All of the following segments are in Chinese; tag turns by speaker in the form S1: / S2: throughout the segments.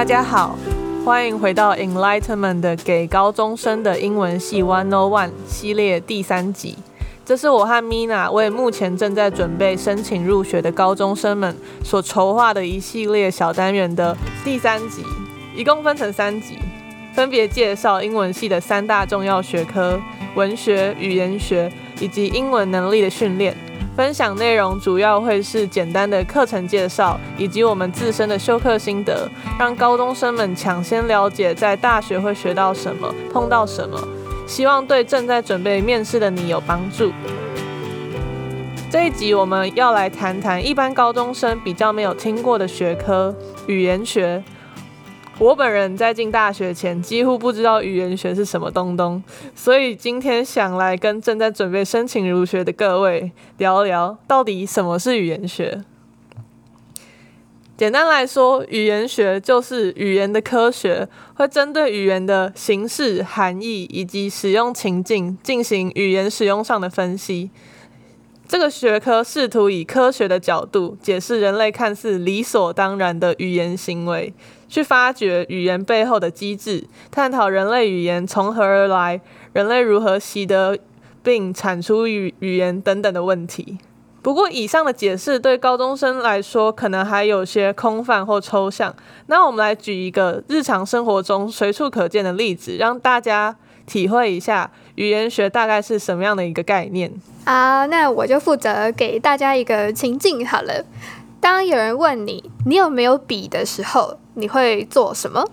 S1: 大家好，欢迎回到 Enlightenment 的给高中生的英文系 One O One 系列第三集。这是我和 Mina 为目前正在准备申请入学的高中生们所筹划的一系列小单元的第三集，一共分成三集，分别介绍英文系的三大重要学科：文学、语言学以及英文能力的训练。分享内容主要会是简单的课程介绍，以及我们自身的修课心得，让高中生们抢先了解在大学会学到什么、碰到什么，希望对正在准备面试的你有帮助。这一集我们要来谈谈一般高中生比较没有听过的学科——语言学。我本人在进大学前几乎不知道语言学是什么东东，所以今天想来跟正在准备申请入学的各位聊聊，到底什么是语言学。简单来说，语言学就是语言的科学，会针对语言的形式、含义以及使用情境进行语言使用上的分析。这个学科试图以科学的角度解释人类看似理所当然的语言行为。去发掘语言背后的机制，探讨人类语言从何而来，人类如何习得并产出语语言等等的问题。不过，以上的解释对高中生来说可能还有些空泛或抽象。那我们来举一个日常生活中随处可见的例子，让大家体会一下语言学大概是什么样的一个概念
S2: 啊。那我就负责给大家一个情境好了。当有人问你“你有没有笔”的时候，你会做什么？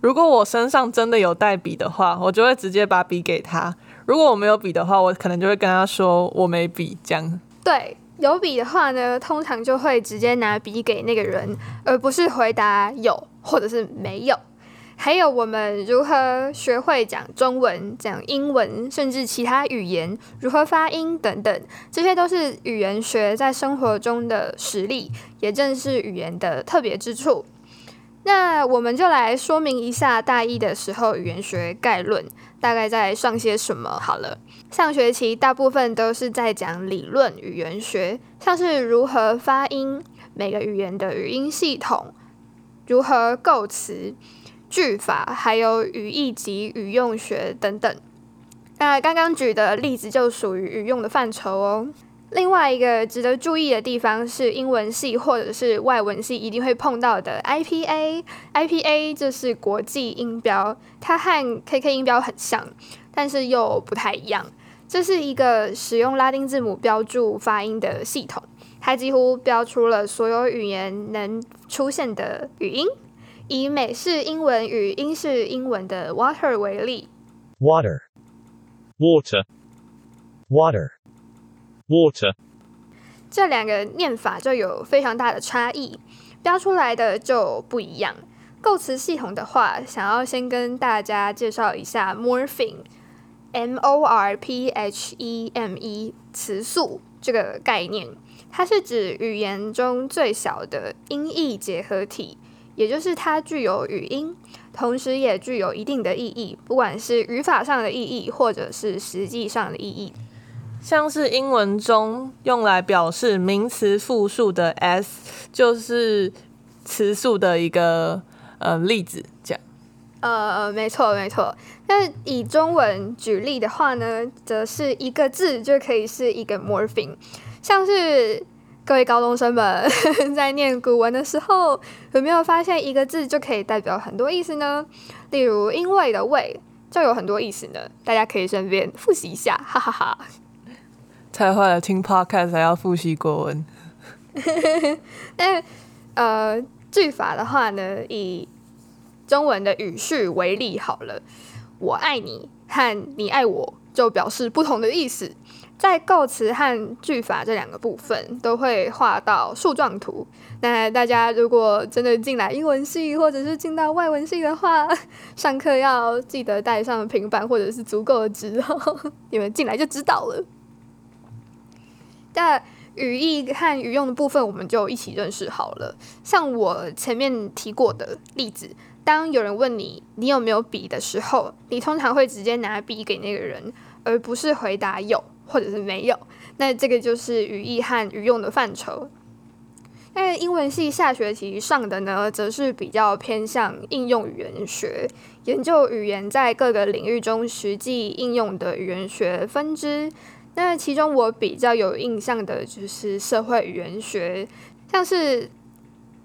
S1: 如果我身上真的有带笔的话，我就会直接把笔给他；如果我没有笔的话，我可能就会跟他说我没笔。这样
S2: 对，有笔的话呢，通常就会直接拿笔给那个人，而不是回答有或者是没有。还有我们如何学会讲中文、讲英文，甚至其他语言，如何发音等等，这些都是语言学在生活中的实例，也正是语言的特别之处。那我们就来说明一下大一的时候语言学概论大概在上些什么好了。上学期大部分都是在讲理论语言学，像是如何发音，每个语言的语音系统，如何构词。句法，还有语义及语用学等等。那刚刚举的例子就属于语用的范畴哦。另外一个值得注意的地方是，英文系或者是外文系一定会碰到的 IPA。IPA 就是国际音标，它和 KK 音标很像，但是又不太一样。这是一个使用拉丁字母标注发音的系统，它几乎标出了所有语言能出现的语音。以美式英文与英式英文的 water 为例
S3: ，water. Water. Water. Water.
S2: 这两个念法就有非常大的差异，标出来的就不一样。构词系统的话，想要先跟大家介绍一下 morpheme，m o r p h e m e 词素这个概念，它是指语言中最小的音译结合体。也就是它具有语音，同时也具有一定的意义，不管是语法上的意义，或者是实际上的意义。
S1: 像是英文中用来表示名词复数的 s，就是词素的一个呃例子。这样，
S2: 呃，没错没错。那以中文举例的话呢，则是一个字就可以是一个 morpheme，像是。各位高中生们，在念古文的时候，有没有发现一个字就可以代表很多意思呢？例如“因为”的“为”就有很多意思呢。大家可以顺便复习一下，哈哈哈。
S1: 太坏了，听 podcast 还要复习国文。
S2: 但呃，句法的话呢，以中文的语序为例好了，“我爱你”和“你爱我”就表示不同的意思。在构词和句法这两个部分都会画到树状图。那大家如果真的进来英文系或者是进到外文系的话，上课要记得带上平板或者是足够的纸哦，你们进来就知道了。那语义和语用的部分我们就一起认识好了。像我前面提过的例子，当有人问你你有没有笔的时候，你通常会直接拿笔给那个人，而不是回答有。或者是没有，那这个就是语义和语用的范畴。那英文系下学期上的呢，则是比较偏向应用语言学，研究语言在各个领域中实际应用的语言学分支。那其中我比较有印象的就是社会语言学，像是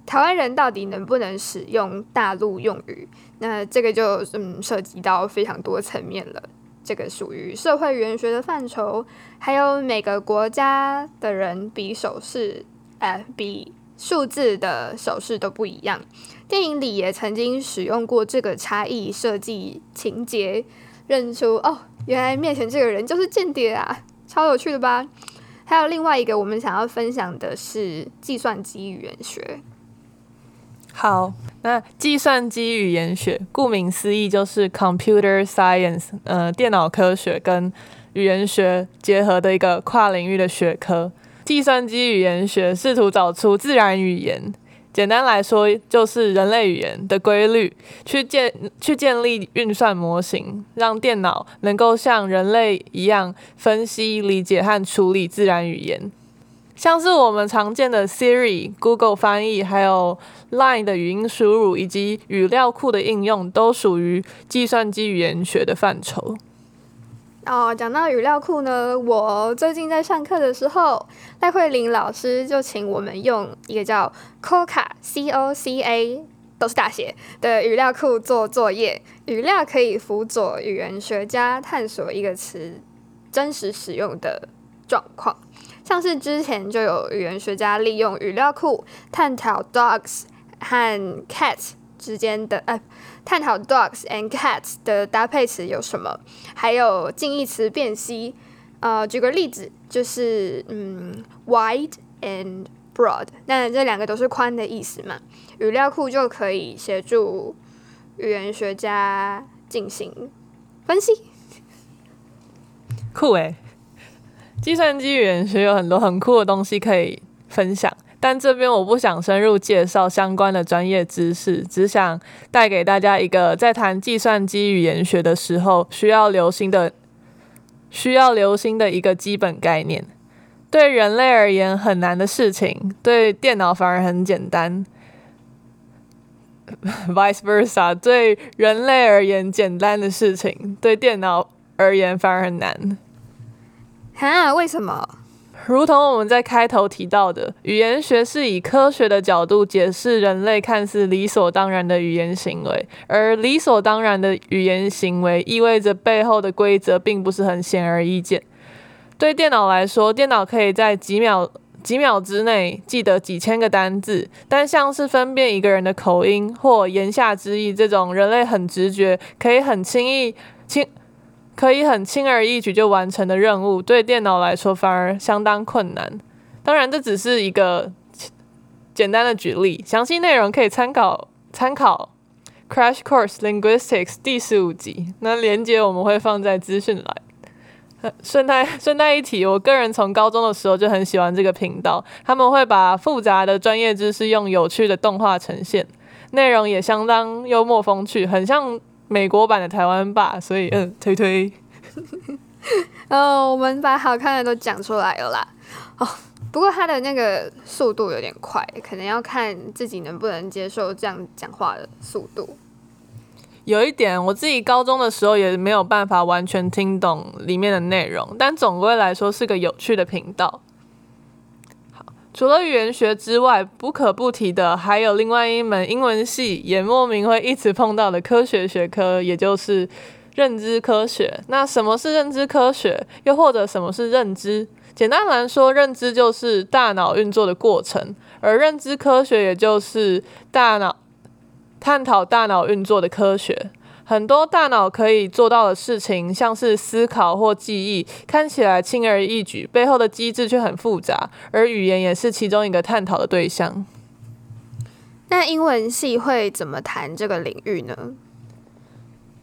S2: 台湾人到底能不能使用大陆用语？那这个就嗯涉及到非常多层面了。这个属于社会语言学的范畴，还有每个国家的人比手势，呃，比。数字的手势都不一样。电影里也曾经使用过这个差异设计情节，认出哦，原来面前这个人就是间谍啊，超有趣的吧？还有另外一个我们想要分享的是计算机语言学。
S1: 好，那计算机语言学顾名思义就是 computer science，呃，电脑科学跟语言学结合的一个跨领域的学科。计算机语言学试图找出自然语言，简单来说就是人类语言的规律，去建去建立运算模型，让电脑能够像人类一样分析、理解和处理自然语言。像是我们常见的 Siri、Google 翻译，还有 Line 的语音输入，以及语料库的应用，都属于计算机语言学的范畴。
S2: 哦，讲到语料库呢，我最近在上课的时候，赖慧玲老师就请我们用一个叫 COCA（C O C A） 都是大写的语料库做作业。语料可以辅佐语言学家探索一个词真实使用的状况，像是之前就有语言学家利用语料库探讨 dogs 和 cats 之间的呃。探讨 dogs and cats 的搭配词有什么，还有近义词辨析。呃，举个例子，就是嗯，wide and broad，那这两个都是宽的意思嘛。语料库就可以协助语言学家进行分析。
S1: 酷诶，计算机语言学有很多很酷的东西可以分享。但这边我不想深入介绍相关的专业知识，只想带给大家一个在谈计算机语言学的时候需要留心的、需要留心的一个基本概念。对人类而言很难的事情，对电脑反而很简单。Vice versa，对人类而言简单的事情，对电脑而言反而很难。
S2: 哈？为什么？
S1: 如同我们在开头提到的，语言学是以科学的角度解释人类看似理所当然的语言行为，而理所当然的语言行为意味着背后的规则并不是很显而易见。对电脑来说，电脑可以在几秒几秒之内记得几千个单字，但像是分辨一个人的口音或言下之意这种人类很直觉可以很轻易轻。可以很轻而易举就完成的任务，对电脑来说反而相当困难。当然，这只是一个简单的举例，详细内容可以参考参考《Crash Course Linguistics》第十五集。那连接我们会放在资讯栏。顺带顺带一提，我个人从高中的时候就很喜欢这个频道，他们会把复杂的专业知识用有趣的动画呈现，内容也相当幽默风趣，很像。美国版的台湾吧，所以嗯，推推。
S2: 哦，我们把好看的都讲出来了啦。哦，不过他的那个速度有点快，可能要看自己能不能接受这样讲话的速度。
S1: 有一点，我自己高中的时候也没有办法完全听懂里面的内容，但总归来说是个有趣的频道。除了语言学之外，不可不提的还有另外一门英文系也莫名会一直碰到的科学学科，也就是认知科学。那什么是认知科学？又或者什么是认知？简单来说，认知就是大脑运作的过程，而认知科学也就是大脑探讨大脑运作的科学。很多大脑可以做到的事情，像是思考或记忆，看起来轻而易举，背后的机制却很复杂。而语言也是其中一个探讨的对象。
S2: 那英文系会怎么谈这个领域呢？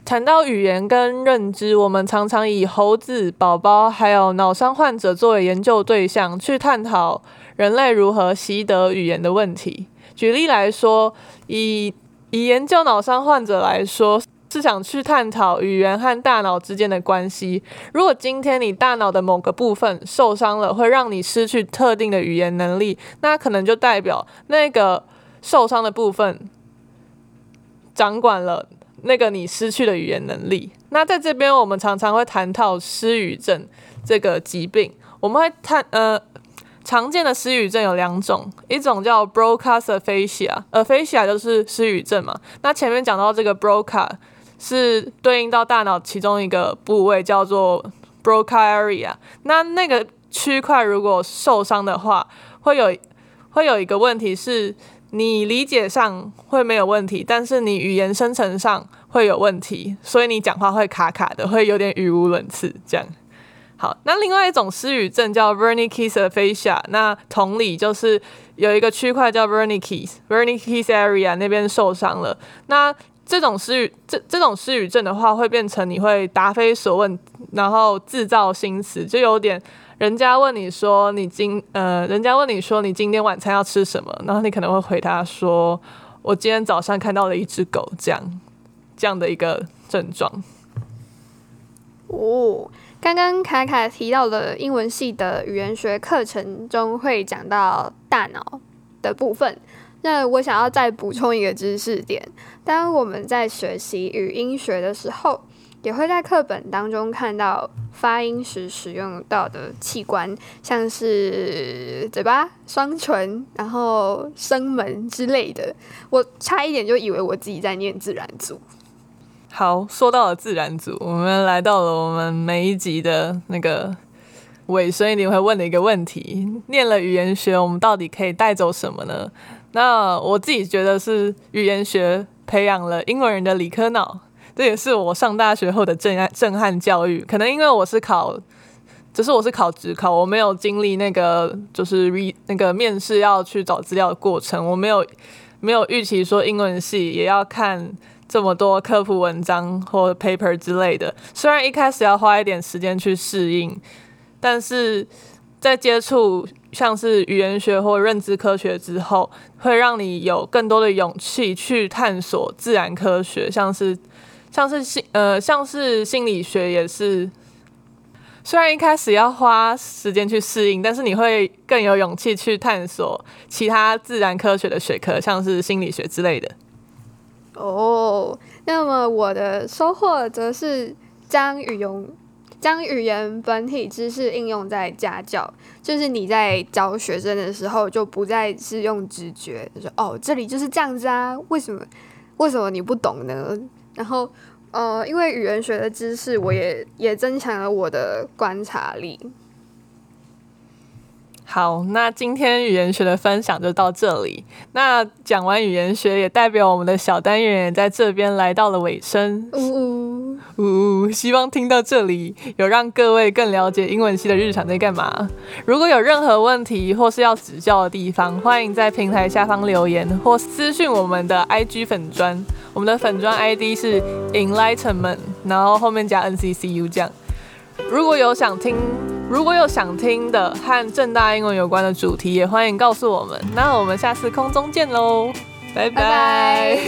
S1: 谈到语言跟认知，我们常常以猴子、宝宝还有脑伤患者作为研究对象，去探讨人类如何习得语言的问题。举例来说，以以研究脑伤患者来说。是想去探讨语言和大脑之间的关系。如果今天你大脑的某个部分受伤了，会让你失去特定的语言能力，那可能就代表那个受伤的部分掌管了那个你失去的语言能力。那在这边，我们常常会谈到失语症这个疾病，我们会探呃。常见的失语症有两种，一种叫 Broca's aphasia，aphasia 就是失语症嘛。那前面讲到这个 Broca 是对应到大脑其中一个部位叫做 broca area，那那个区块如果受伤的话，会有会有一个问题是，你理解上会没有问题，但是你语言生成上会有问题，所以你讲话会卡卡的，会有点语无伦次这样。好，那另外一种失语症叫 Wernicke's aphasia，那同理就是有一个区块叫 Wernicke's Wernicke's area 那边受伤了。那这种失语这这种失语症的话，会变成你会答非所问，然后制造新词，就有点人家问你说你今呃，人家问你说你今天晚餐要吃什么，然后你可能会回答说我今天早上看到了一只狗，这样这样的一个症状。
S2: 哦。刚刚卡卡提到的英文系的语言学课程中会讲到大脑的部分，那我想要再补充一个知识点：当我们在学习语音学的时候，也会在课本当中看到发音时使用到的器官，像是嘴巴、双唇，然后声门之类的。我差一点就以为我自己在念自然组。
S1: 好，说到了自然组，我们来到了我们每一集的那个尾声，一定会问的一个问题：念了语言学，我们到底可以带走什么呢？那我自己觉得是语言学培养了英文人的理科脑，这也是我上大学后的震撼震撼教育。可能因为我是考，只是我是考职考，我没有经历那个就是 re 那个面试要去找资料的过程，我没有没有预期说英文系也要看。这么多科普文章或 paper 之类的，虽然一开始要花一点时间去适应，但是在接触像是语言学或认知科学之后，会让你有更多的勇气去探索自然科学，像是像是心呃像是心理学也是，虽然一开始要花时间去适应，但是你会更有勇气去探索其他自然科学的学科，像是心理学之类的。
S2: 哦，那么我的收获则是将语言将语言本体知识应用在家教，就是你在教学生的时候，就不再是用直觉，就说哦，这里就是这样子啊，为什么为什么你不懂呢？然后呃，因为语言学的知识，我也也增强了我的观察力。
S1: 好，那今天语言学的分享就到这里。那讲完语言学，也代表我们的小单元也在这边来到了尾声。呜呜，希望听到这里有让各位更了解英文系的日常在干嘛。如果有任何问题或是要指教的地方，欢迎在平台下方留言或私讯我们的 IG 粉砖。我们的粉砖 ID 是 Enlightenment，然后后面加 NCCU 这样。如果有想听。如果有想听的和正大英文有关的主题，也欢迎告诉我们。那我们下次空中见喽，拜拜。